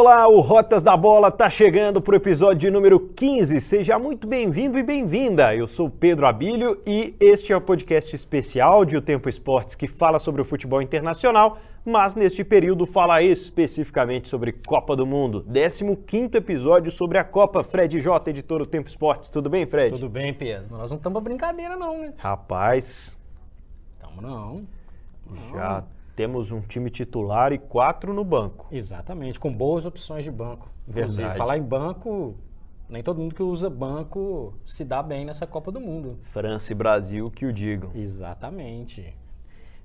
Olá, o Rotas da Bola está chegando para o episódio número 15. Seja muito bem-vindo e bem-vinda. Eu sou Pedro Abílio e este é o podcast especial de O Tempo Esportes que fala sobre o futebol internacional, mas neste período fala especificamente sobre Copa do Mundo. 15 episódio sobre a Copa. Fred J, editor do Tempo Esportes. Tudo bem, Fred? Tudo bem, Pedro. Nós não estamos pra brincadeira, não, né? Rapaz. Estamos não. Já temos um time titular e quatro no banco. Exatamente, com boas opções de banco. Inclusive, Verdade. falar em banco, nem todo mundo que usa banco se dá bem nessa Copa do Mundo. França e Brasil que o digam. Exatamente.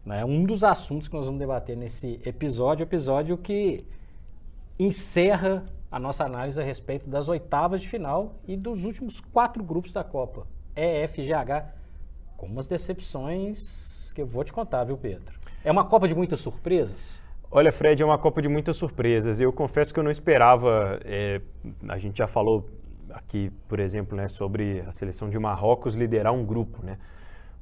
É um dos assuntos que nós vamos debater nesse episódio, episódio que encerra a nossa análise a respeito das oitavas de final e dos últimos quatro grupos da Copa. EFGH, com umas decepções que eu vou te contar, viu, Pedro? É uma Copa de muitas surpresas? Olha, Fred, é uma Copa de muitas surpresas. Eu confesso que eu não esperava. é, a gente já falou aqui, por exemplo, né, sobre a seleção de Marrocos liderar um grupo, né?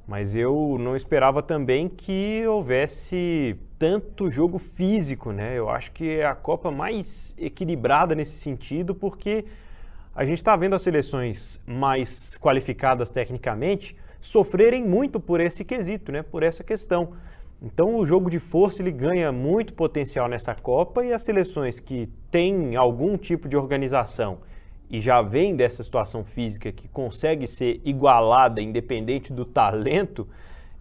Mas eu não esperava também que houvesse tanto jogo físico, né? Eu acho que é a Copa mais equilibrada nesse sentido, porque a gente está vendo as seleções mais qualificadas tecnicamente sofrerem muito por esse quesito, né? Por essa questão. Então o jogo de força ele ganha muito potencial nessa Copa e as seleções que têm algum tipo de organização e já vem dessa situação física que consegue ser igualada independente do talento,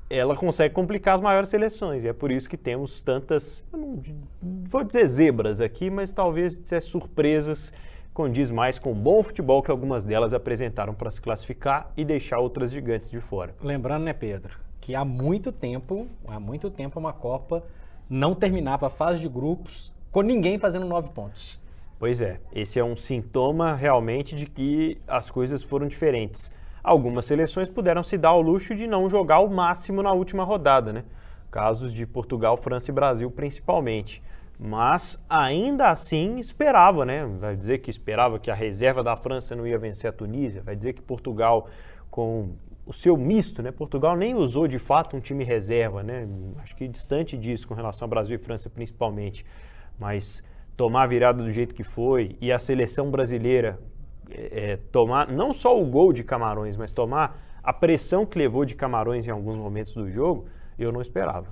ela consegue complicar as maiores seleções. E é por isso que temos tantas, não vou dizer zebras aqui, mas talvez dizer surpresas condiz mais com o bom futebol que algumas delas apresentaram para se classificar e deixar outras gigantes de fora. Lembrando, né, Pedro, que há muito tempo, há muito tempo uma Copa não terminava a fase de grupos com ninguém fazendo nove pontos. Pois é, esse é um sintoma realmente de que as coisas foram diferentes. Algumas seleções puderam se dar ao luxo de não jogar o máximo na última rodada, né? Casos de Portugal, França e Brasil principalmente. Mas ainda assim esperava, né? Vai dizer que esperava que a reserva da França não ia vencer a Tunísia, vai dizer que Portugal com o seu misto, né? Portugal nem usou de fato um time reserva, né? Acho que distante disso com relação ao Brasil e França principalmente. Mas tomar a virada do jeito que foi e a seleção brasileira é, tomar não só o gol de Camarões, mas tomar a pressão que levou de Camarões em alguns momentos do jogo, eu não esperava.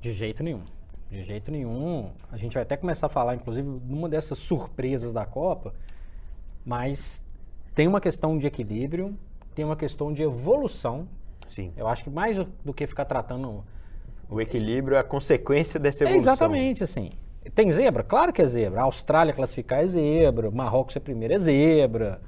De jeito nenhum. De jeito nenhum. A gente vai até começar a falar, inclusive, numa dessas surpresas da Copa, mas tem uma questão de equilíbrio, tem uma questão de evolução. Sim. Eu acho que mais do que ficar tratando. O equilíbrio é a consequência dessa É evolução. exatamente assim. Tem zebra? Claro que é zebra. A Austrália classificar é zebra, Marrocos é primeiro é zebra.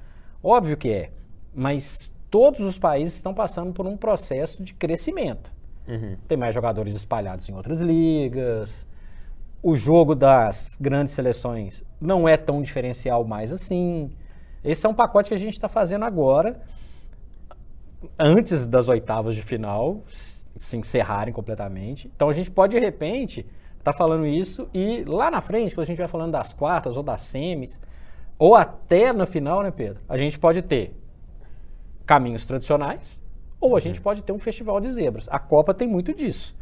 Óbvio que é. Mas todos os países estão passando por um processo de crescimento. Uhum. Tem mais jogadores espalhados em outras ligas. O jogo das grandes seleções não é tão diferencial mais assim. Esse é um pacote que a gente está fazendo agora, antes das oitavas de final se encerrarem completamente. Então a gente pode, de repente, estar falando isso e lá na frente, quando a gente vai falando das quartas ou das semis, ou até na final, né, Pedro? A gente pode ter caminhos tradicionais ou a gente pode ter um festival de zebras. A Copa tem muito disso.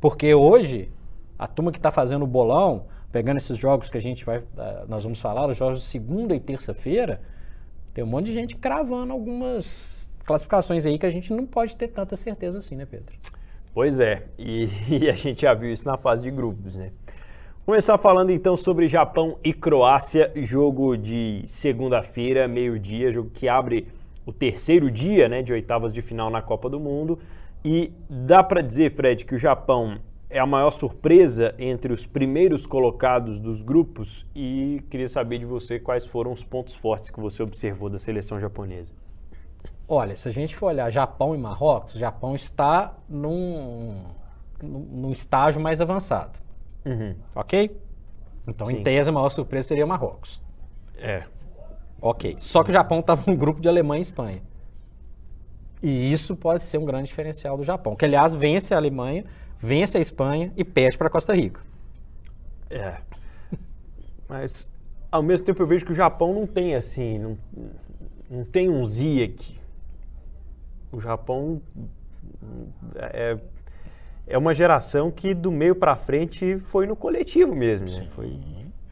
Porque hoje, a turma que está fazendo o bolão, pegando esses jogos que a gente vai, eh, nós vamos falar, os jogos de segunda e terça-feira, tem um monte de gente cravando algumas classificações aí que a gente não pode ter tanta certeza assim, né, Pedro? Pois é, e, e a gente já viu isso na fase de grupos, né? Começar falando então sobre Japão e Croácia, jogo de segunda-feira, meio-dia, jogo que abre o terceiro dia né, de oitavas de final na Copa do Mundo. E dá para dizer, Fred, que o Japão é a maior surpresa entre os primeiros colocados dos grupos e queria saber de você quais foram os pontos fortes que você observou da seleção japonesa. Olha, se a gente for olhar Japão e Marrocos, o Japão está num, num estágio mais avançado, Uhum. ok? Então, Sim. em tese, a maior surpresa seria Marrocos. É, Ok. Só que o Japão estava num grupo de Alemanha e Espanha. E isso pode ser um grande diferencial do Japão, que aliás vence a Alemanha, vence a Espanha e perde para Costa Rica. É. Mas ao mesmo tempo eu vejo que o Japão não tem assim, não, não tem um Ziyech. O Japão é, é uma geração que do meio para frente foi no coletivo mesmo, né? Foi,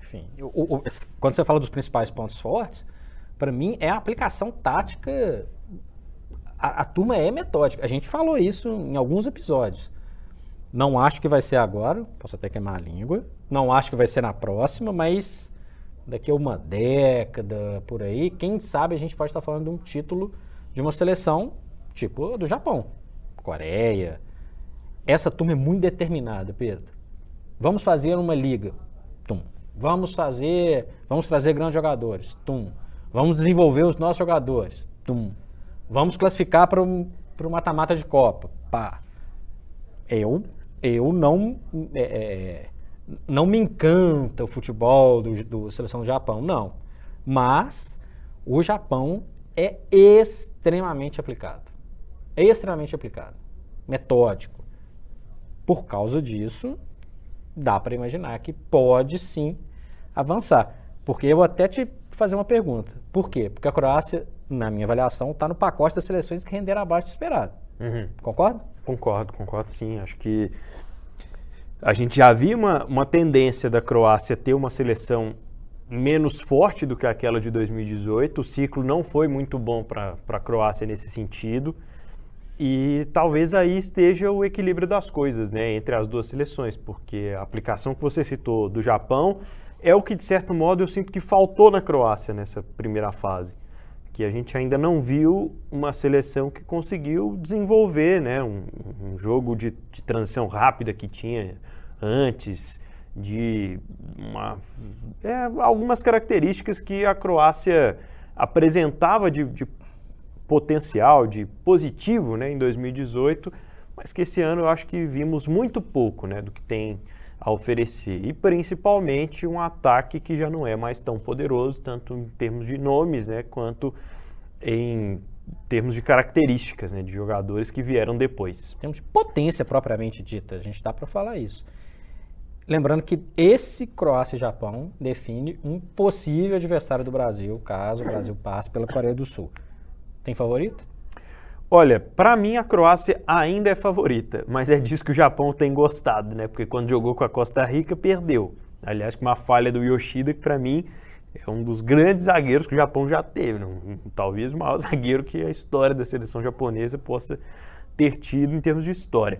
enfim, o, o, quando você fala dos principais pontos fortes, para mim é a aplicação tática. A, a, turma é metódica. A gente falou isso em alguns episódios. Não acho que vai ser agora, posso até queimar a língua. Não acho que vai ser na próxima, mas daqui a uma década, por aí, quem sabe a gente pode estar falando de um título de uma seleção tipo do Japão, Coreia. Essa turma é muito determinada, Pedro. Vamos fazer uma liga. Tum. Vamos fazer, vamos trazer grandes jogadores. Tum. Vamos desenvolver os nossos jogadores. Tum. Vamos classificar para o mata-mata de Copa. Pá. Eu, eu não, é, é, não me encanta o futebol do, do seleção do Japão, não. Mas o Japão é extremamente aplicado. É extremamente aplicado. Metódico. Por causa disso, dá para imaginar que pode sim avançar. Porque eu até te fazer uma pergunta. Por quê? Porque a Croácia, na minha avaliação, está no pacote das seleções que renderam abaixo do esperado. Uhum. Concorda? Concordo, concordo sim. Acho que a gente já viu uma, uma tendência da Croácia ter uma seleção menos forte do que aquela de 2018. O ciclo não foi muito bom para a Croácia nesse sentido. E talvez aí esteja o equilíbrio das coisas, né, entre as duas seleções, porque a aplicação que você citou do Japão é o que, de certo modo, eu sinto que faltou na Croácia nessa primeira fase. Que a gente ainda não viu uma seleção que conseguiu desenvolver né, um, um jogo de, de, transição rápida que tinha antes, de uma, é, algumas características que a Croácia apresentava de, de potencial, de positivo né, em 2018, mas que esse ano eu acho que vimos muito pouco né, do que tem a oferecer. E principalmente um ataque que já não é mais tão poderoso, tanto em termos de nomes, né, quanto em termos de características né, de jogadores que vieram depois. Temos de potência propriamente dita, a gente dá para falar isso. Lembrando que esse Croácia e Japão define um possível adversário do Brasil, caso o Brasil passe pela Coreia do Sul. Tem favorito? Olha, para mim a Croácia ainda é favorita, mas é disso que o Japão tem gostado, né? Porque quando jogou com a Costa Rica, perdeu. Aliás, com uma falha do Yoshida, que para mim é um dos grandes zagueiros que o Japão já teve. Né? Talvez o maior zagueiro que a história da seleção japonesa possa ter tido em termos de história.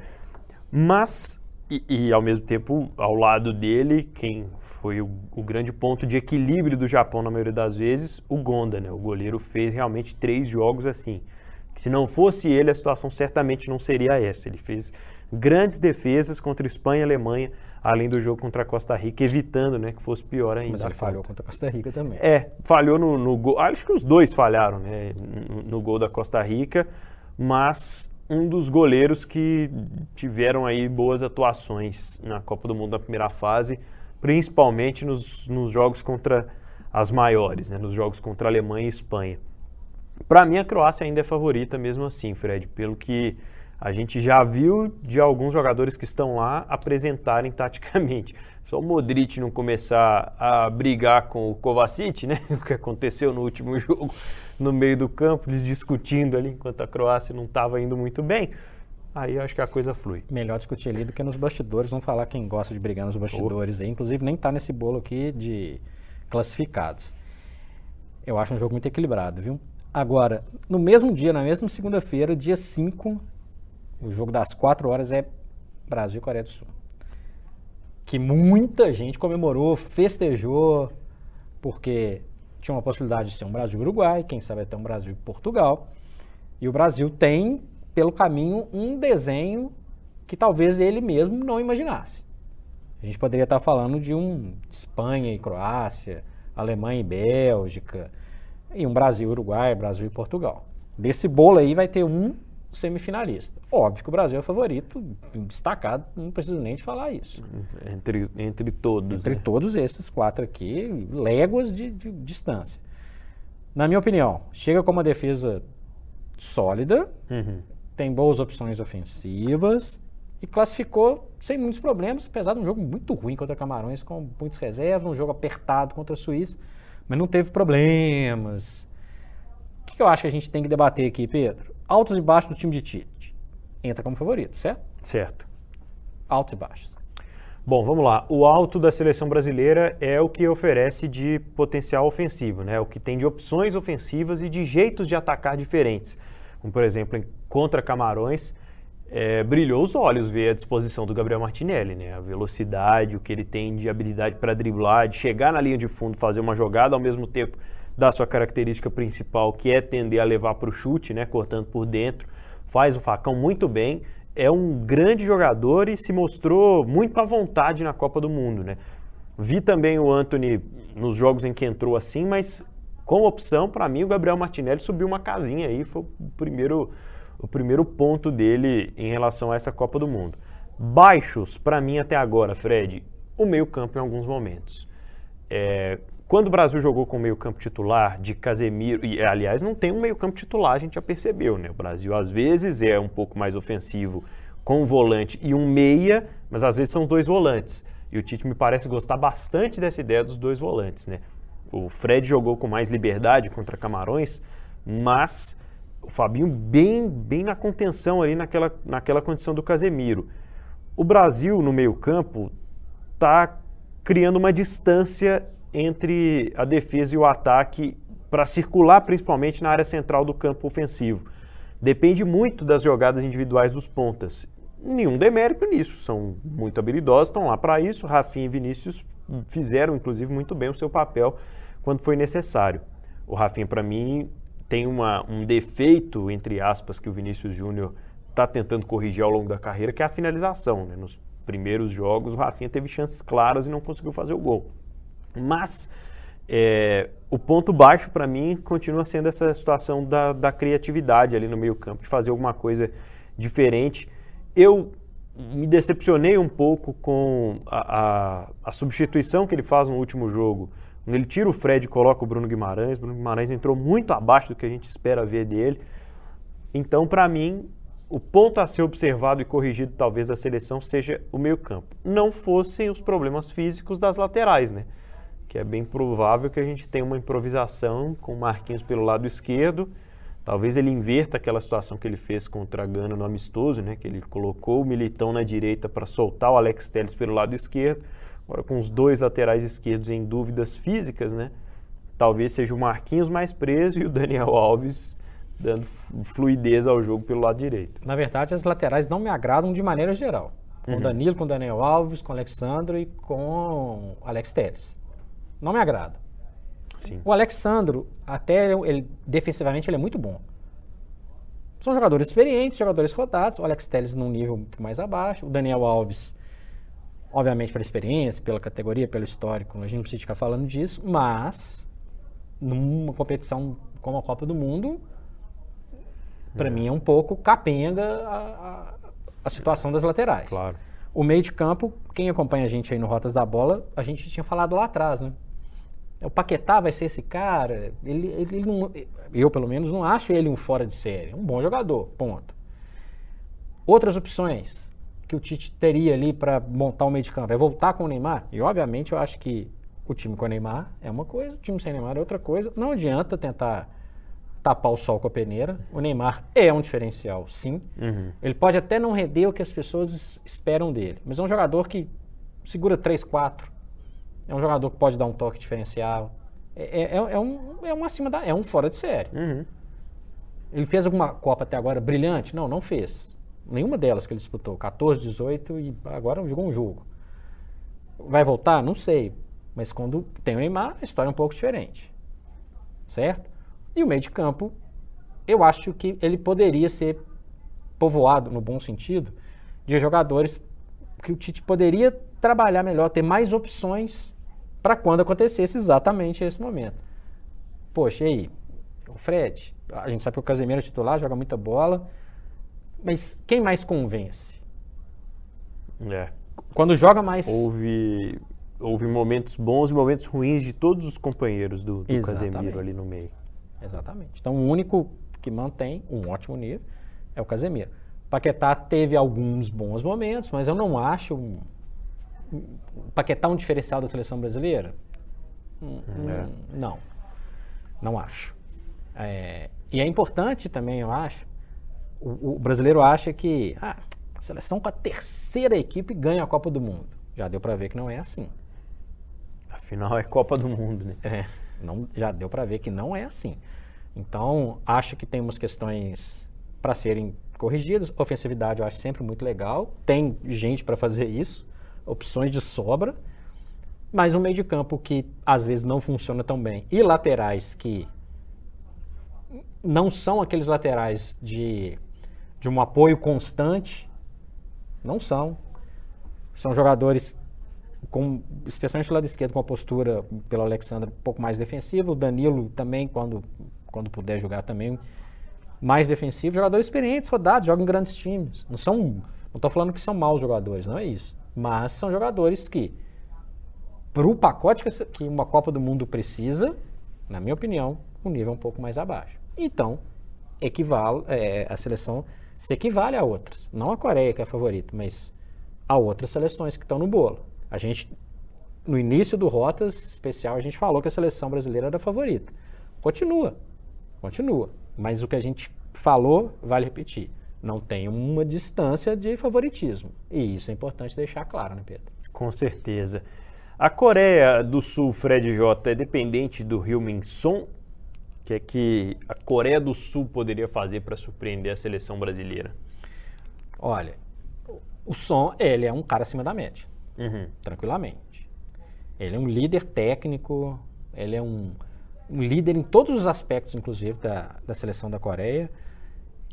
Mas, e, e ao mesmo tempo, ao lado dele, quem foi o, o, grande ponto de equilíbrio do Japão na maioria das vezes, o Gonda, né? O goleiro fez realmente três jogos assim que se não fosse ele, a situação certamente não seria essa. Ele fez grandes defesas contra Espanha e Alemanha, além do jogo contra a Costa Rica, evitando né, que fosse pior ainda. Mas ele falhou contra a Costa Rica também. É, falhou no, no gol. Acho que os dois falharam né, no, no gol da Costa Rica, mas um dos goleiros que tiveram aí boas atuações na Copa do Mundo na primeira fase, principalmente nos, nos jogos contra as maiores, né, nos jogos contra Alemanha e Espanha. Para mim, a Croácia ainda é favorita mesmo assim, Fred, pelo que a gente já viu de alguns jogadores que estão lá apresentarem taticamente. Só o Modric não começar a brigar com o Kovacic, né? O que aconteceu no último jogo no meio do campo, eles discutindo ali enquanto a Croácia não estava indo muito bem. Aí eu acho que a coisa flui. Melhor discutir ali do que nos bastidores. Vamos falar quem gosta de brigar nos bastidores oh. Inclusive, nem está nesse bolo aqui de classificados. Eu acho um jogo muito equilibrado, viu? Agora, no mesmo dia, na mesma segunda-feira, dia 5, o jogo das 4 horas é Brasil e Coreia do Sul. Que muita gente comemorou, festejou, porque tinha uma possibilidade de ser um Brasil e Uruguai, quem sabe até um Brasil e Portugal. E o Brasil tem, pelo caminho, um desenho que talvez ele mesmo não imaginasse. A gente poderia estar falando de um Espanha e Croácia, Alemanha e Bélgica, e um Brasil, Uruguai, Brasil e Portugal. Desse bolo aí vai ter um semifinalista. Óbvio que o Brasil é favorito, destacado, não preciso nem de falar isso. Entre, entre todos. Entre né? todos esses quatro aqui, léguas de, de, distância. Na minha opinião, chega com uma defesa sólida, uhum. tem boas opções ofensivas e classificou sem muitos problemas, apesar de um jogo muito ruim contra Camarões, com muitas reservas, um jogo apertado contra a Suíça mas não teve problemas. O que eu acho que a gente tem que debater aqui, Pedro? Altos e baixos do time de Tite. Entra como favorito, certo? Certo. Altos e baixos. Bom, vamos lá. O alto da seleção brasileira é o que oferece de potencial ofensivo, né? O que tem de opções ofensivas e de jeitos de atacar diferentes. Como, por exemplo, em contra Camarões, é, brilhou os olhos ver a disposição do Gabriel Martinelli, né? A velocidade, o que ele tem de habilidade para driblar, de chegar na linha de fundo, fazer uma jogada ao mesmo tempo da sua característica principal, que é tender a levar para o chute, né? Cortando por dentro. Faz o facão muito bem é um grande jogador e se mostrou muito à vontade na Copa do Mundo, né? Vi também o Anthony nos jogos em que entrou assim, mas com opção, para mim, o Gabriel Martinelli subiu uma casinha aí, foi o primeiro, o primeiro ponto dele em relação a essa Copa do Mundo. Baixos, para mim, até agora, Fred, o meio-campo em alguns momentos. É, quando o Brasil jogou com o meio-campo titular de Casemiro, e aliás, não tem um meio-campo titular, a gente já percebeu, né? O Brasil às vezes é um pouco mais ofensivo com um volante e um meia, mas às vezes são dois volantes. E o Tite me parece gostar bastante dessa ideia dos dois volantes, né? O Fred jogou com mais liberdade contra Camarões, mas o Fabinho bem, bem na contenção ali naquela, naquela condição do Casemiro. O Brasil no meio-campo está criando uma distância entre a defesa e o ataque para circular principalmente na área central do campo ofensivo. Depende muito das jogadas individuais dos pontas. Nenhum demérito nisso, são muito habilidosos, estão lá para isso. Rafinha e Vinícius fizeram, inclusive, muito bem o seu papel quando foi necessário. O Rafinha, para mim, tem uma, um defeito, entre aspas, que o Vinícius Júnior está tentando corrigir ao longo da carreira, que é a finalização. Né? Nos primeiros jogos, o Rafinha teve chances claras e não conseguiu fazer o gol. Mas é, o ponto baixo para mim continua sendo essa situação da, da criatividade ali no meio campo, de fazer alguma coisa diferente. Eu me decepcionei um pouco com a, a, a, substituição que ele faz no último jogo. Quando ele tira o Fred e coloca o Bruno Guimarães, o Bruno Guimarães entrou muito abaixo do que a gente espera ver dele. Então, para mim, o ponto a ser observado e corrigido talvez da seleção seja o meio-campo. Não fossem os problemas físicos das laterais, né? Que é bem provável que a gente tenha uma improvisação com o Marquinhos pelo lado esquerdo. Talvez ele inverta aquela situação que ele fez contra a Gana no amistoso, né? que ele colocou o Militão na direita para soltar o Alex Telles pelo lado esquerdo. Agora com os dois laterais esquerdos em dúvidas físicas, né? talvez seja o Marquinhos mais preso e o Daniel Alves dando fluidez ao jogo pelo lado direito. Na verdade, as laterais não me agradam de maneira geral. Com uhum. o Danilo, com o Daniel Alves, com o Alexandre e com o Alex Telles não me agrada. Sim. O Alexandro, até ele, defensivamente, ele é muito bom. São jogadores experientes, jogadores rodados. O Alex Telles num nível mais abaixo. O Daniel Alves, obviamente pela experiência, pela categoria, pelo histórico, a gente não precisa ficar falando disso, mas numa competição como a Copa do Mundo, para é. mim é um pouco capenga a, a, a situação das laterais. Claro. O meio de campo, quem acompanha a gente aí no Rotas da Bola, a gente tinha falado lá atrás, né? O Paquetá vai ser esse cara. Ele, ele não, eu, pelo menos, não acho ele um fora de série. Um bom jogador, ponto. Outras opções que o Tite teria ali para montar o meio de campo é voltar com o Neymar. E, obviamente, eu acho que o time com o Neymar é uma coisa, o time sem Neymar é outra coisa. Não adianta tentar tapar o sol com a peneira. O Neymar é um diferencial, sim. Uhum. Ele pode até não render o que as pessoas esperam dele, mas é um jogador que segura 3, 4, é um jogador que pode dar um toque diferencial. É, é, é um, é um acima da. É um fora de série. Uhum. Ele fez alguma Copa até agora brilhante? Não, não fez. Nenhuma delas que ele disputou. 14, 18 e agora jogou um jogo. Vai voltar? Não sei. Mas quando tem o Neymar, a história é um pouco diferente. Certo? E o meio de campo, eu acho que ele poderia ser povoado, no bom sentido, de jogadores que o Tite poderia trabalhar melhor, ter mais opções para quando acontecesse exatamente esse momento. Poxa, e aí? O Fred, a gente sabe que o Casemiro é titular, joga muita bola, mas quem mais convence? É. Quando joga mais. Houve, houve momentos bons e momentos ruins de todos os companheiros do, do Casemiro ali no meio. Exatamente. Então o único que mantém um ótimo nível é o Casemiro. Paquetá teve alguns bons momentos, mas eu não acho Paquetá um diferencial da seleção brasileira? Hum, é. Não, não acho. É, e é importante também, eu acho, o, o brasileiro acha que ah, a seleção com a terceira equipe ganha a Copa do Mundo. Já deu para ver que não é assim. Afinal, é Copa do Mundo, né? É, não, já deu para ver que não é assim. Então, acho que temos questões para serem corrigidas. Ofensividade eu acho sempre muito legal. Tem gente para fazer isso, opções de sobra. Mas um meio de campo que às vezes não funciona tão bem. E laterais que não são aqueles laterais de, de um apoio constante. Não são. São jogadores com, especialmente o lado esquerdo, com a postura pelo Alexandre um pouco mais defensiva. O Danilo também, quando, quando puder jogar também, mais defensivo. Jogadores experientes, rodados, jogam em grandes times. Não são. Não estou falando que são maus jogadores, não é isso. Mas são jogadores que, para o pacote que, uma Copa do Mundo precisa, na minha opinião, o um nível é um pouco mais abaixo. Então, equivale, é, a seleção se equivale a outras. Não a Coreia, que é a favorita, mas a outras seleções que estão no bolo. A gente, no início do Rotas especial, a gente falou que a seleção brasileira era a favorita. Continua, continua. Mas o que a gente falou, vale repetir, não tem uma distância de favoritismo. E isso é importante deixar claro, né, Pedro? Com certeza. A Coreia do Sul, Fred J, é dependente do Rio Min-son? O que é que a Coreia do Sul poderia fazer para surpreender a seleção brasileira? Olha, o Som, ele é um cara acima da média uhum. tranquilamente. Ele é um líder técnico, ele é um, um líder em todos os aspectos, inclusive, da, da seleção da Coreia.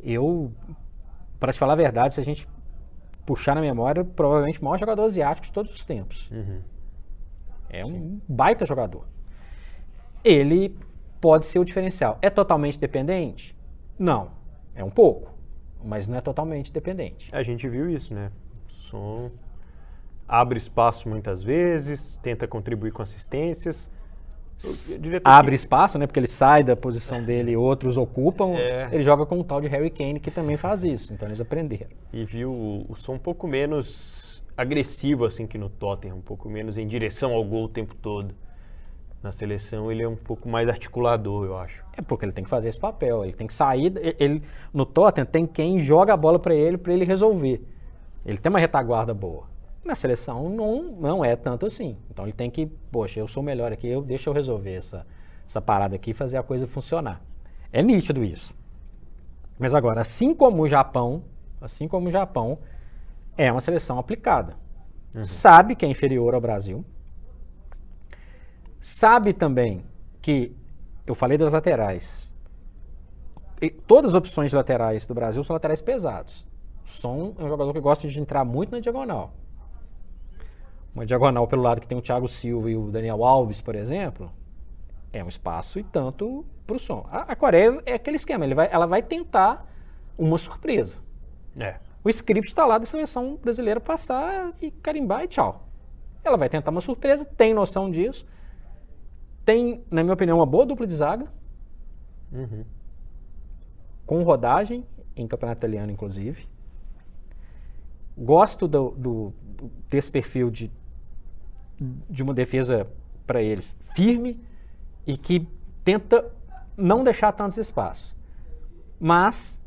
Eu, para te falar a verdade, se a gente puxar na memória, provavelmente o maior jogador asiático de todos os tempos. Uhum. É um Sim. baita jogador. Ele pode ser o diferencial. É totalmente dependente? Não. É um pouco. Mas não é totalmente dependente. A gente viu isso, né? Som abre espaço muitas vezes, tenta contribuir com assistências. Abre que... espaço, né? Porque ele sai da posição dele e outros ocupam. É. Ele joga com o tal de Harry Kane, que também faz isso. Então eles aprenderam. E viu o som um pouco menos agressivo assim que no Tottenham, um pouco menos em direção ao gol o tempo todo. Na seleção ele é um pouco mais articulador, eu acho. É porque ele tem que fazer esse papel. Ele tem que sair. Ele, no Tottenham tem quem joga a bola para ele para ele resolver. Ele tem uma retaguarda boa. Na seleção não, não é tanto assim. Então ele tem que, poxa, eu sou melhor aqui, eu, deixa eu resolver essa, essa parada aqui e fazer a coisa funcionar. É nítido isso. Mas agora, assim como o Japão, assim como o Japão, é uma seleção aplicada. Uhum. Sabe que é inferior ao Brasil. Sabe também que, eu falei das laterais, todas as opções de laterais do Brasil são laterais pesados. O Som é um jogador que gosta de entrar muito na diagonal uma diagonal pelo lado que tem o Thiago Silva e o Daniel Alves, por exemplo, é um espaço e tanto para o som. A, a, Coreia é aquele esquema, vai, ela vai tentar uma surpresa. É. O script está lá da seleção brasileira passar e carimbar e tchau. Ela vai tentar uma surpresa, tem noção disso. Tem, na minha opinião, uma boa dupla de zaga. Uhum. Com rodagem, em campeonato italiano, inclusive. Gosto do, do, desse perfil de de uma defesa para eles firme e que tenta não deixar tantos espaços. Mas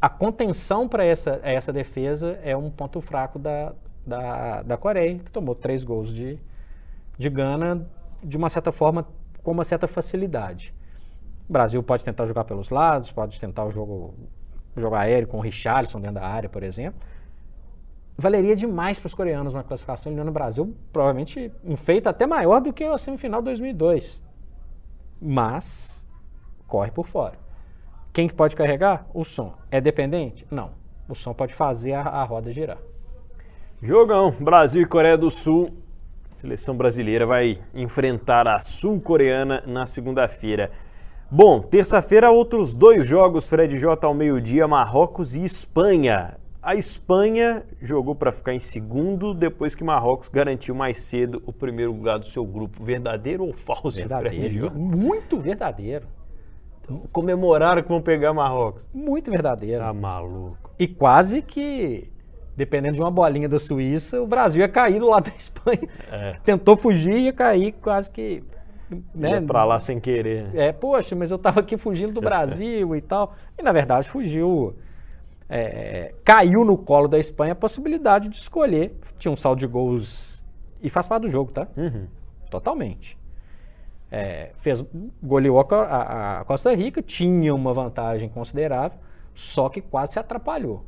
a contenção para essa, essa defesa é um ponto fraco da, da, da Coreia, que tomou três gols de, de Gana, de uma certa forma, com uma certa facilidade. O Brasil pode tentar jogar pelos lados, pode tentar o jogo, jogo aéreo com o Richarlison dentro da área, por exemplo, valeria demais para os coreanos uma classificação eliminando o Brasil, provavelmente um feito até maior do que a semifinal de 2002. Mas corre por fora. Quem que pode carregar? O som. É dependente? Não. O som pode fazer a, a roda girar. Jogão, Brasil e Coreia do Sul. A seleção brasileira vai enfrentar a sul-coreana na segunda-feira. Bom, terça-feira outros dois jogos, Fred J ao meio-dia, Marrocos e Espanha. A Espanha jogou para ficar em segundo depois que Marrocos garantiu mais cedo o primeiro lugar do seu grupo. Verdadeiro ou falso? Verdadeiro. Muito verdadeiro. Então, comemoraram que vão pegar Marrocos. Muito verdadeiro. Tá maluco. E quase que, dependendo de uma bolinha da Suíça, o Brasil ia cair do lado da Espanha. É. Tentou fugir e ia cair quase que. Né? Ia pra lá sem querer. É, poxa, mas eu tava aqui fugindo do Brasil e tal. E na verdade fugiu é, caiu no colo da Espanha a possibilidade de escolher. Tinha um saldo de gols E faz parte do jogo, tá? Uhum. Totalmente. É, fez, goleou a, a, a Costa Rica, tinha uma vantagem considerável, só que quase se atrapalhou.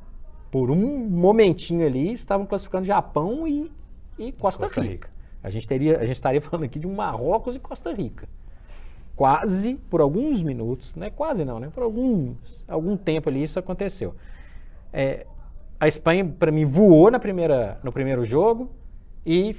Por um momentinho ali, estavam classificando Japão e, e Costa, Costa Rica. Rica. A gente, teria, a gente estaria falando aqui de um Marrocos e Costa Rica. Quase, por alguns minutos, não é quase não, né? Por alguns, algum tempo ali isso aconteceu. É, a Espanha, para mim, voou na primeira, no primeiro jogo e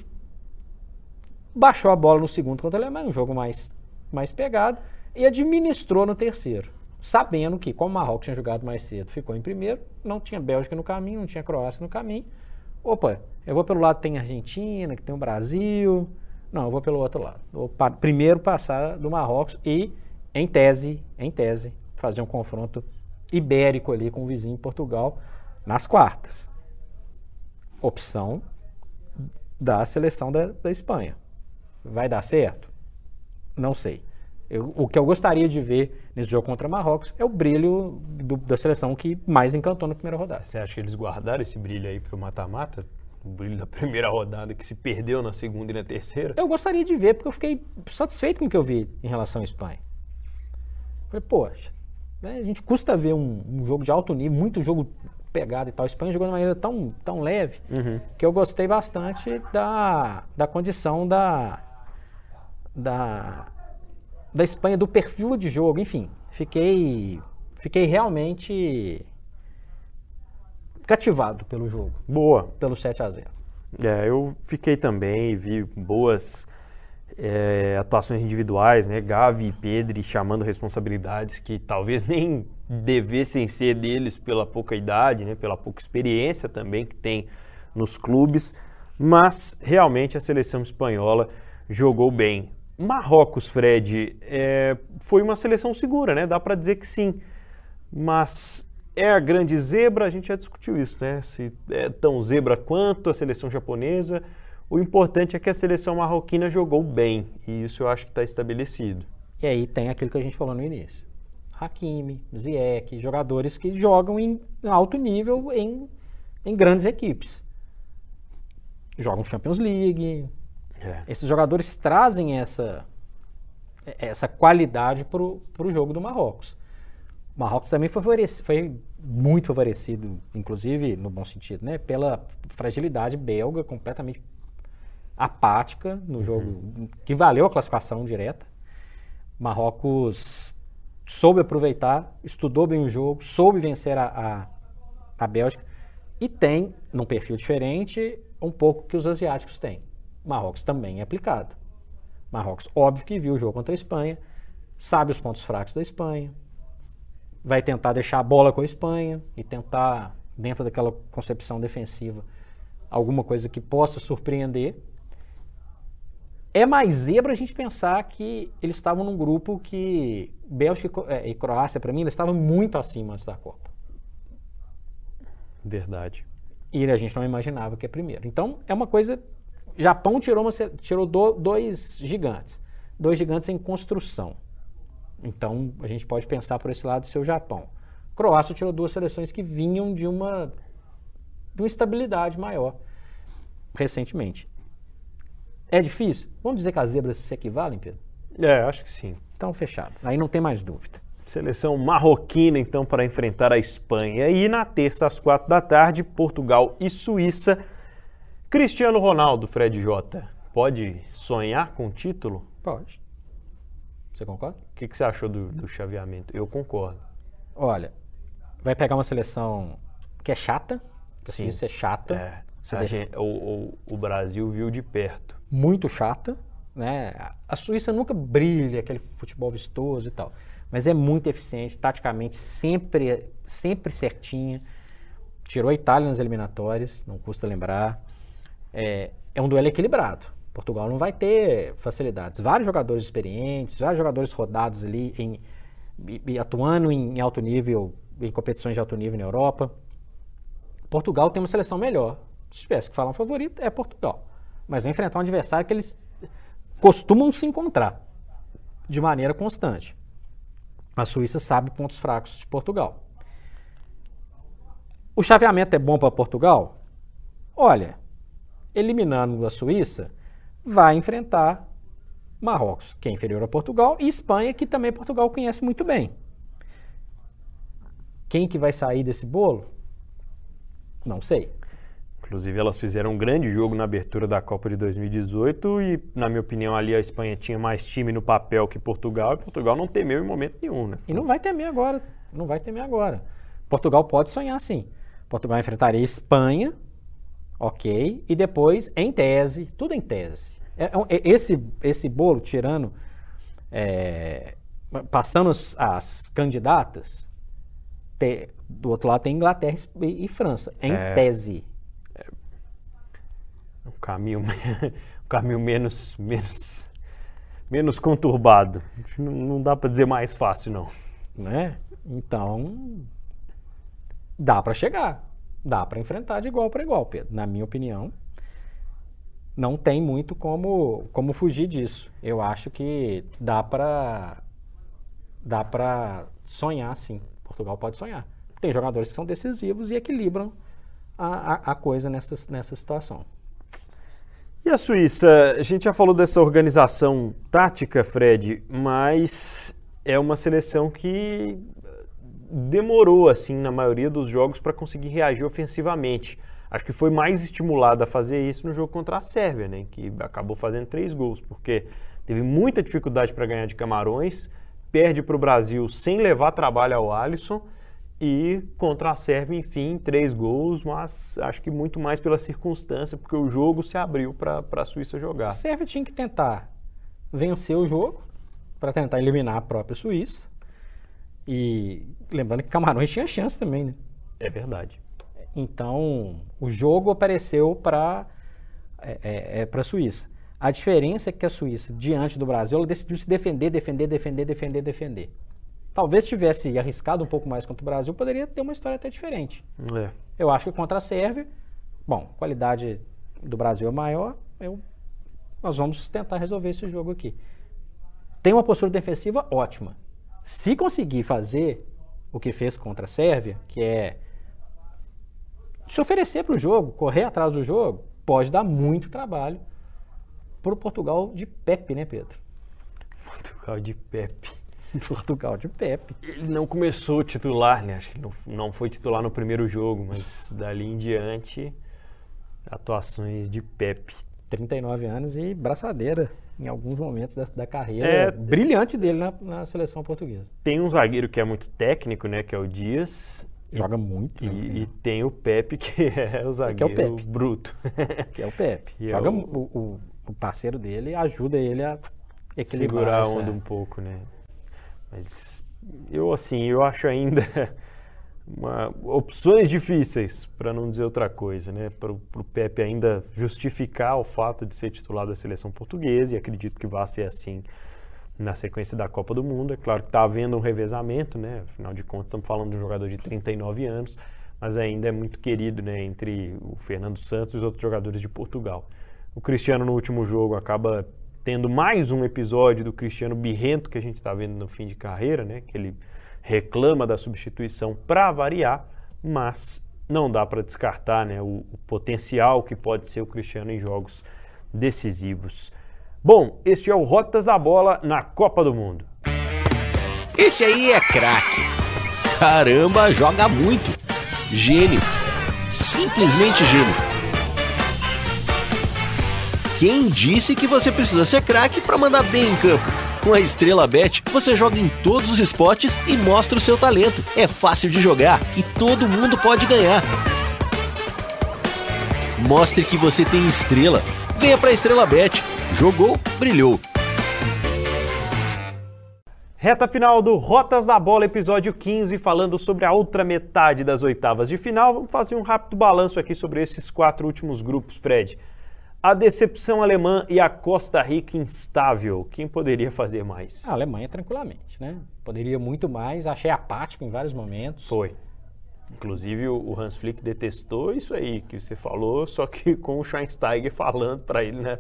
baixou a bola no segundo contra a Alemanha, um jogo mais, mais pegado, e administrou no terceiro, sabendo que, como o Marrocos tinha jogado mais cedo, ficou em primeiro, não tinha Bélgica no caminho, não tinha Croácia no caminho. Opa, eu vou pelo lado que tem Argentina, que tem o Brasil. Não, eu vou pelo outro lado. Vou primeiro passar do Marrocos e, em tese, em tese, fazer um confronto ibérico ali com o vizinho Portugal nas quartas. Opção da seleção da, da Espanha. Vai dar certo? Não sei. Eu, o que eu gostaria de ver nesse jogo contra Marrocos é o brilho do, da seleção que mais encantou na primeira rodada. Você acha que eles guardaram esse brilho aí para o mata-mata? O brilho da primeira rodada que se perdeu na segunda e na terceira? Eu gostaria de ver, porque eu fiquei satisfeito com o que eu vi em relação à Espanha. Falei, poxa, né, a gente custa ver um, um, jogo de alto nível, muito jogo pegado e tal. A Espanha jogou de maneira tão, tão leve uhum. que eu gostei bastante da, da condição da, da, da Espanha, do perfil de jogo, enfim. Fiquei, fiquei realmente cativado pelo jogo. Boa. Pelo 7 a 0 É, eu fiquei também, vi boas é, atuações individuais, né? Gavi e Pedri chamando responsabilidades que talvez nem devessem ser deles pela pouca idade, né? Pela pouca experiência também que tem nos clubes, mas realmente a seleção espanhola jogou bem. Marrocos, Fred, é, foi uma seleção segura, né? Dá para dizer que sim, mas é a grande zebra, a gente já discutiu isso, né? Se é tão zebra quanto a seleção japonesa. O importante é que a seleção marroquina jogou bem, e isso eu acho que está estabelecido. E aí tem aquilo que a gente falou no início. Hakimi, Ziyech, jogadores que jogam em alto nível em, em grandes equipes. Jogam Champions League. É. Esses jogadores trazem essa, essa qualidade para o jogo do Marrocos. O Marrocos também foi, foi muito favorecido, inclusive no bom sentido, né, pela fragilidade belga completamente apática no jogo uhum. que valeu a classificação direta. Marrocos soube aproveitar, estudou bem o jogo, soube vencer a, a, a Bélgica e tem, num perfil diferente, um pouco que os asiáticos têm. Marrocos também é aplicado. Marrocos, óbvio que viu o jogo contra a Espanha, sabe os pontos fracos da Espanha, vai tentar deixar a bola com a Espanha e tentar, dentro daquela concepção defensiva, alguma coisa que possa surpreender. É mais zebra a gente pensar que eles estavam num grupo que Bélgica e Croácia, para mim, eles estavam muito acima antes da Copa. Verdade. E a gente não imaginava que é primeiro. Então, é uma coisa. Japão tirou, uma, tirou do, dois gigantes. Dois gigantes em construção. Então, a gente pode pensar por esse lado ser o Japão. Croácia tirou duas seleções que vinham de uma, de uma estabilidade maior recentemente. É difícil? Vamos dizer que as zebras se equivalem, Pedro? É, acho que sim. Então, fechado. Aí não tem mais dúvida. Seleção marroquina, então, para enfrentar a Espanha. E na terça, às quatro da tarde, Portugal e Suíça. Cristiano Ronaldo, Fred Jota, pode sonhar com o título? Pode. Você concorda? O que, que você achou do, do chaveamento? Eu concordo. Olha, vai pegar uma seleção que é chata. Sim. Suíça é chata. É, a def- gente- o, o- o Brasil viu de perto. muito chata, né? A Suíça nunca brilha aquele futebol vistoso e tal, mas é muito eficiente, taticamente sempre sempre certinha. Tirou a Itália nas eliminatórias, não custa lembrar. É, é um duelo equilibrado. Portugal não vai ter facilidades. Vários jogadores experientes, vários jogadores rodados ali em, atuando em alto nível, em competições de alto nível na Europa. Portugal tem uma seleção melhor. Se tivesse que falar um favorito, é Portugal. Mas vai enfrentar um adversário que eles costumam se encontrar de maneira constante. A Suíça sabe pontos fracos de Portugal. O chaveamento é bom para Portugal? Olha, eliminando a Suíça, vai enfrentar Marrocos, que é inferior a Portugal, e Espanha, que também Portugal conhece muito bem. Quem que vai sair desse bolo? Não sei. Inclusive, elas fizeram um grande jogo na abertura da Copa de 2018 e, na minha opinião, ali a Espanha tinha mais time no papel que Portugal e Portugal não temeu em momento nenhum, né? E não vai temer agora. Não vai temer agora. Portugal pode sonhar sim. Portugal enfrentaria Espanha, ok, e depois, em tese, tudo em tese. É, é, é esse, esse bolo, tirando, é, passando as, as candidatas, te, do outro lado tem Inglaterra e, e França, em é. tese um caminho, um caminho menos, menos, menos conturbado. Não, dá para dizer mais fácil, não. Né? Então, dá para chegar. Dá para enfrentar de igual para igual, Pedro. Na minha opinião, não tem muito como, como fugir disso. Eu acho que dá para dá para sonhar, sim. Portugal pode sonhar. Tem jogadores que são decisivos e equilibram a, a, a coisa nessa, nessa situação. E a Suíça? A gente já falou dessa organização tática, Fred, mas é uma seleção que demorou, assim, na maioria dos jogos para conseguir reagir ofensivamente. Acho que foi mais estimulada a fazer isso no jogo contra a Sérvia, né? Que acabou fazendo três gols, porque teve muita dificuldade para ganhar de Camarões, perde para o Brasil sem levar trabalho ao Alisson e contra a Sérvia, enfim, três gols, mas acho que muito mais pela circunstância, porque o jogo se abriu para a Suíça jogar. A Sérvia tinha que tentar vencer o jogo para tentar eliminar a própria Suíça. E lembrando que Camarões tinha chance também, né? É verdade. Então, o jogo apareceu para é, é, é para a Suíça. A diferença é que a Suíça, diante do Brasil, ela decidiu se defender, defender, defender, defender, defender. Talvez tivesse arriscado um pouco mais contra o Brasil, poderia ter uma história até diferente. É. Eu acho que contra a Sérvia, bom, qualidade do Brasil é maior, eu, nós vamos tentar resolver esse jogo aqui. Tem uma postura defensiva ótima. Se conseguir fazer o que fez contra a Sérvia, que é se oferecer para o jogo, correr atrás do jogo, pode dar muito trabalho para o Portugal de Pepe, né, Pedro? Portugal de Pepe. Portugal de Pepe. Ele não começou titular, né? Acho que não, não foi titular no primeiro jogo, mas dali em diante, atuações de Pepe. 39 anos e braçadeira em alguns momentos da, da carreira é, brilhante dele na, na, seleção portuguesa. Tem um zagueiro que é muito técnico, né? Que é o Dias. Joga muito. E, né? e tem o Pepe, que é o zagueiro que é o Pepe. bruto. que é o Pepe. E é Joga é o... O, o, parceiro dele ajuda ele a equilibrar. Segurar a onda um pouco, né? Mas eu, assim, eu acho ainda uma, opções difíceis, para não dizer outra coisa, né? Para o Pepe ainda justificar o fato de ser titular da seleção portuguesa, e acredito que vai ser assim na sequência da Copa do Mundo. É claro que está havendo um revezamento, né? Afinal de contas, estamos falando de um jogador de 39 anos, mas ainda é muito querido, né? Entre o Fernando Santos e os outros jogadores de Portugal. O Cristiano, no último jogo, acaba tendo mais um episódio do Cristiano Birrento que a gente está vendo no fim de carreira, né? Que ele reclama da substituição para variar, mas não dá para descartar né, o, o, potencial que pode ser o Cristiano em jogos decisivos. Bom, este é o Rotas da Bola na Copa do Mundo. Esse aí é craque. Caramba, joga muito. Gênio. Simplesmente gênio. Quem disse que você precisa ser craque para mandar bem em campo? Com a Estrela Bet, você joga em todos os esportes e mostra o seu talento. É fácil de jogar e todo mundo pode ganhar. Mostre que você tem estrela. Venha para a Estrela Bet. Jogou, brilhou. Reta final do Rotas da Bola, episódio 15, falando sobre a outra metade das oitavas de final. Vamos fazer um rápido balanço aqui sobre esses quatro últimos grupos, Fred. A decepção alemã e a Costa Rica instável. Quem poderia fazer mais? A Alemanha, tranquilamente, né? Poderia muito mais. Achei apático em vários momentos. Foi. Inclusive, o Hans Flick detestou isso aí que você falou, só que com o Schweinsteiger falando para ele né,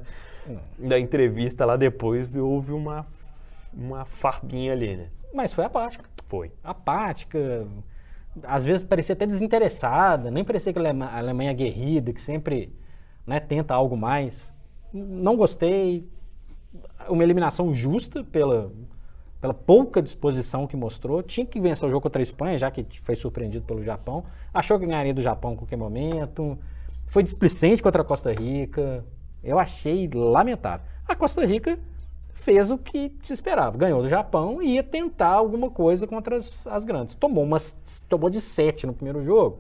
na entrevista lá depois, houve uma, uma farbinha ali, né? Mas foi apática. Foi. Apática. Às vezes parecia até desinteressada, nem parecia que a Alemanha, a Alemanha aguerrida, que sempre né, tenta algo mais. Não gostei. Uma eliminação justa pela, pela pouca disposição que mostrou. Tinha que vencer o jogo contra a Espanha, já que foi surpreendido pelo Japão. Achou que ganharia do Japão a qualquer momento. Foi displicente contra a Costa Rica. Eu achei lamentável. A Costa Rica fez o que se esperava. Ganhou do Japão e ia tentar alguma coisa contra as, as grandes. Tomou, umas, tomou de 7 no primeiro jogo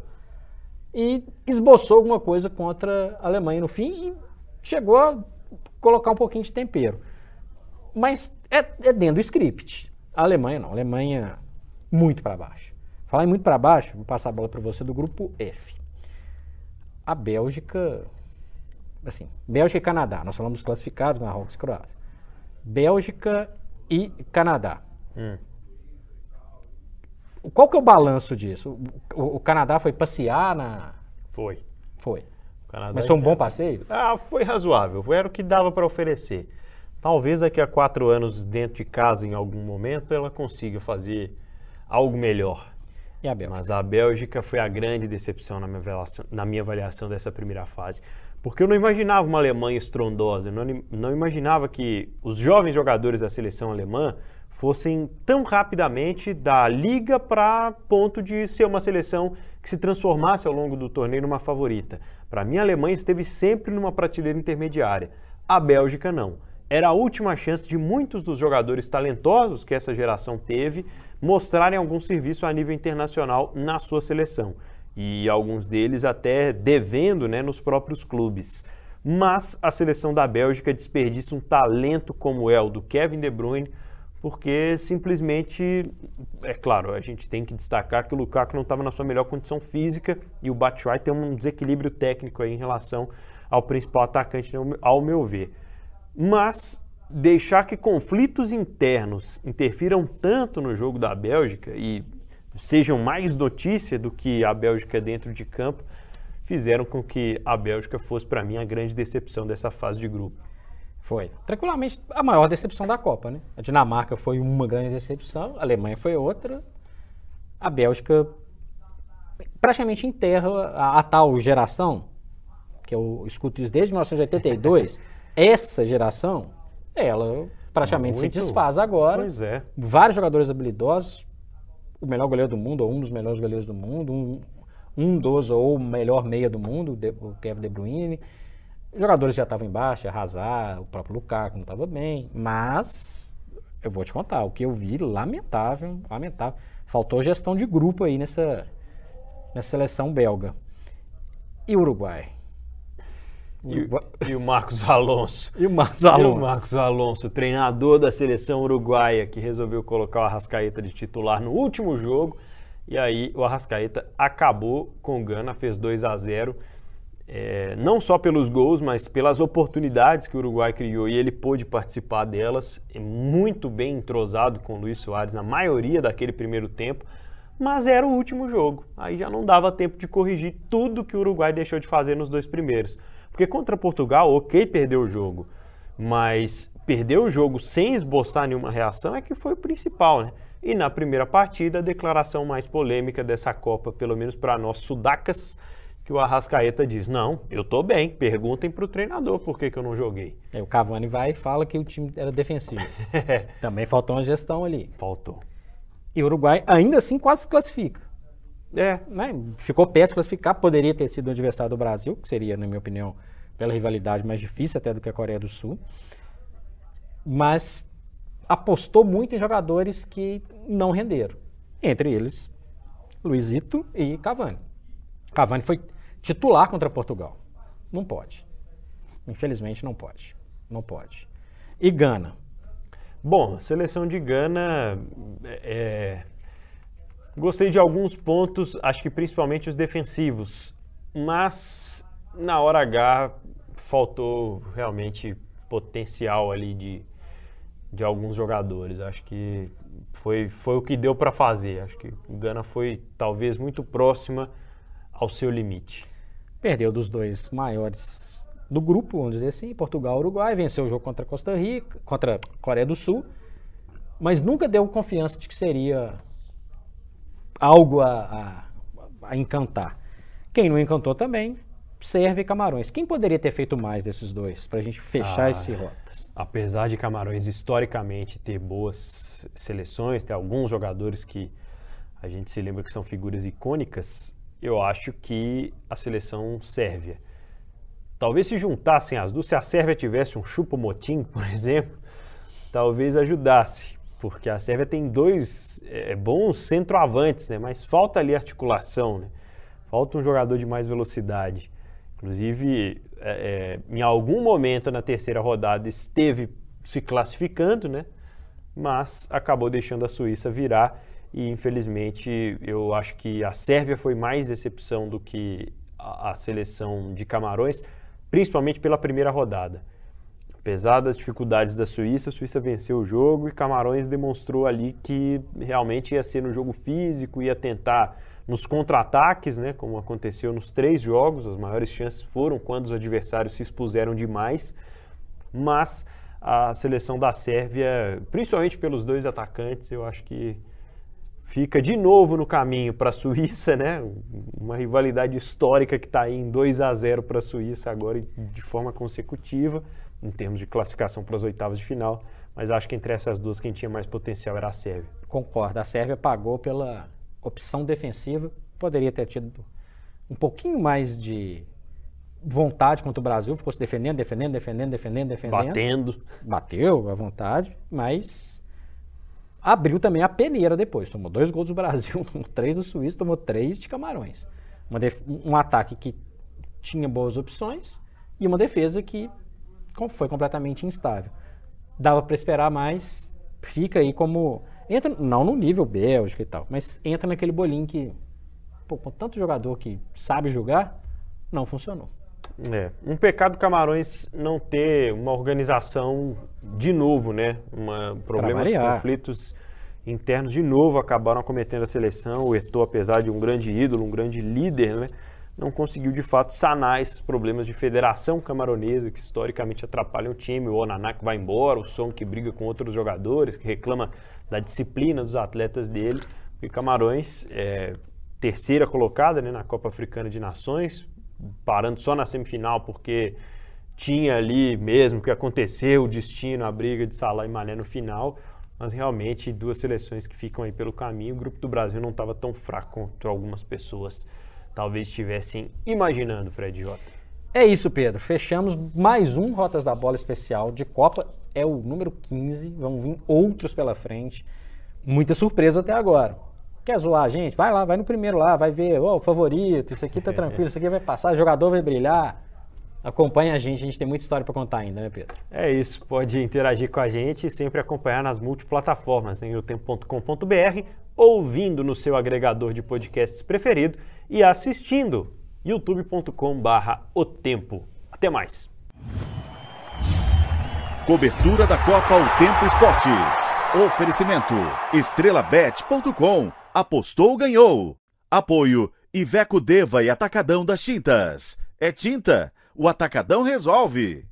e esboçou alguma coisa contra a Alemanha no fim e chegou a colocar um pouquinho de tempero. Mas é, é dentro do script. A Alemanha não. A Alemanha muito para baixo. Falar em muito para baixo, vou passar a bola para você do grupo F. A Bélgica, assim, Bélgica e Canadá. Nós falamos dos classificados, Marrocos e Croácia. Bélgica e Canadá. Hum. Qual que é o balanço disso? O, o, Canadá foi passear na. Foi. Foi. Mas foi um bom passeio? Ah, foi razoável. Era o que dava para oferecer. Talvez daqui a quatro anos, dentro de casa, em algum momento, ela consiga fazer algo melhor. E a Bélgica? Mas a Bélgica foi a grande decepção na minha avaliação, na minha avaliação dessa primeira fase. Porque eu não imaginava uma Alemanha estrondosa, não, não imaginava que os jovens jogadores da seleção alemã fossem tão rapidamente da liga para ponto de ser uma seleção que se transformasse ao longo do torneio numa favorita. Para mim, a Alemanha esteve sempre numa prateleira intermediária. A Bélgica não. Era a última chance de muitos dos jogadores talentosos que essa geração teve mostrarem algum serviço a nível internacional na sua seleção. E alguns deles até devendo né, nos próprios clubes. Mas a seleção da Bélgica desperdiça um talento como é o do Kevin De Bruyne, porque simplesmente, é claro, a gente tem que destacar que o Lukaku não estava na sua melhor condição física e o Batshuayi tem um desequilíbrio técnico em relação ao principal atacante, ao meu ver. Mas deixar que conflitos internos interfiram tanto no jogo da Bélgica e sejam mais notícia do que a Bélgica dentro de campo, fizeram com que a Bélgica fosse para mim a grande decepção dessa fase de grupo. Foi. Tranquilamente a maior decepção da Copa, né? A Dinamarca foi uma grande decepção, a Alemanha foi outra. A Bélgica praticamente enterra a, a tal geração, que eu escuto isso desde 1982, essa geração, ela praticamente Muito. se desfaz agora. Pois é. Vários jogadores habilidosos, o melhor goleiro do mundo, ou um dos melhores goleiros do mundo, um, um dos ou melhor meia do mundo, o Kevin De Bruyne. Os jogadores já estavam embaixo, arrasar, o próprio Lukaku não estava bem, mas eu vou te contar, o que eu vi, lamentável, lamentável. Faltou gestão de grupo aí nessa, nessa seleção belga. E Uruguai? E, e, o Marcos Alonso. E o Marcos Alonso. E o Marcos Alonso, treinador da seleção uruguaia, que resolveu colocar o Arrascaeta de titular no último jogo. E aí o Arrascaeta acabou com o Gana, fez 2 a 0 é, não só pelos gols, mas pelas oportunidades que o Uruguai criou e ele pôde participar delas, é muito bem entrosado com o Luiz Soares na maioria daquele primeiro tempo, mas era o último jogo, aí já não dava tempo de corrigir tudo que o Uruguai deixou de fazer nos dois primeiros. Porque contra Portugal, ok, perdeu o jogo, mas perder o jogo sem esboçar nenhuma reação é que foi o principal, né? E na primeira partida, a declaração mais polêmica dessa Copa, pelo menos para nós sudacas, que o Arrascaeta diz: Não, eu tô bem, perguntem para o treinador por que, que eu não joguei. É, o Cavani vai e fala que o time era defensivo. Também faltou uma gestão ali. Faltou. E o Uruguai ainda assim quase se classifica. É. Né? Ficou perto de classificar, poderia ter sido o adversário do Brasil, que seria, na minha opinião, pela rivalidade mais difícil até do que a Coreia do Sul. Mas apostou muito em jogadores que não renderam. Entre eles, Luizito e Cavani. Cavani foi titular contra Portugal. Não pode. Infelizmente não pode. Não pode. E Gana? Bom, a seleção de Gana é, é, gostei de alguns pontos, acho que principalmente os defensivos, mas na hora H faltou realmente potencial ali de, de alguns jogadores. Acho que foi, foi o que deu para fazer. Acho que o Gana foi talvez muito próxima ao seu limite. Perdeu dos dois maiores do grupo, vamos dizer assim, Portugal e Uruguai, venceu o jogo contra Costa Rica, contra Coreia do Sul, mas nunca deu confiança de que seria algo a, a, a encantar. Quem não encantou também Sérvia e Camarões. Quem poderia ter feito mais desses dois para a gente fechar Ah, esse rotas? apesar de Camarões historicamente ter boas seleções, ter alguns jogadores que a gente se lembra que são figuras icônicas, eu acho que a seleção Sérvia. Talvez se juntassem as duas, se a Sérvia tivesse um Chupo-Motim, por exemplo, talvez ajudasse, porque a Sérvia tem dois é, bons centroavantes, né? mas falta ali articulação, né? falta um jogador de mais velocidade. Inclusive, é, é, em algum momento na terceira rodada esteve se classificando, né? mas acabou deixando a Suíça virar e infelizmente eu acho que a Sérvia foi mais decepção do que a, a seleção de Camarões, principalmente pela primeira rodada. Apesar das dificuldades da Suíça, a Suíça venceu o jogo e Camarões demonstrou ali que realmente ia ser no jogo físico, ia tentar nos contra-ataques, né, como aconteceu nos três jogos, as maiores chances foram quando os adversários se expuseram demais, mas a seleção da Sérvia, principalmente pelos dois atacantes, eu acho que fica de novo no caminho para a Suíça, né? Uma rivalidade histórica que está aí em 2 a 0 para a Suíça agora de forma consecutiva, em termos de classificação para as oitavas de final. Mas acho que entre essas duas, quem tinha mais potencial era a Sérvia. Concordo, a Sérvia pagou pela opção defensiva, poderia ter tido um pouquinho mais de vontade contra o Brasil, ficou se defendendo, defendendo, defendendo, defendendo, defendendo. Batendo. Bateu à vontade, mas abriu também a peneira depois. Tomou dois gols do Brasil, tomou três do Suíça, tomou três de Camarões. Um ataque que tinha boas opções e uma defesa que foi completamente instável. Dava para esperar mais, fica aí como entra não no nível Bélgica e tal, mas entra naquele bolinho que pô, com tanto jogador que sabe jogar, não funcionou. É, um pecado Camarões não ter uma organização de novo, né? Uma, problemas, conflitos internos de novo acabaram acometendo a seleção. O Eto'o, apesar de um grande ídolo, um grande líder, né? Não conseguiu de fato sanar esses problemas de federação camaronesa que historicamente atrapalham o time. O Onaná que vai embora, o Som que briga com outros jogadores, que reclama da disciplina dos atletas dele. E Camarões, é, terceira colocada né, na Copa Africana de Nações, parando só na semifinal porque tinha ali mesmo que aconteceu o destino, a briga de Salah e Mané no final, mas realmente duas seleções que ficam aí pelo caminho. O grupo do Brasil não estava tão fraco quanto algumas pessoas talvez estivessem imaginando, Fred Jota. É isso, Pedro. Fechamos mais um Rotas da Bola especial de Copa. É o número 15. Vão vir outros pela frente. Muita surpresa até agora. Quer zoar gente? Vai lá, vai no primeiro lá, vai ver, ó, o favorito, isso aqui tá tranquilo, isso aqui vai passar, jogador vai brilhar. Acompanha a gente, a gente tem muita história para contar ainda, né, Pedro? É isso, pode interagir com a gente e sempre acompanhar nas multiplataformas, em yotempo.com.br, ouvindo no seu agregador de podcasts preferido e assistindo youtube.com/barra o tempo. Até mais. Cobertura da Copa O Tempo Esportes. Oferecimento estrelabet.com. Apostou, ganhou. Apoio Iveco Deva e Atacadão das Tintas. É tinta, o Atacadão resolve.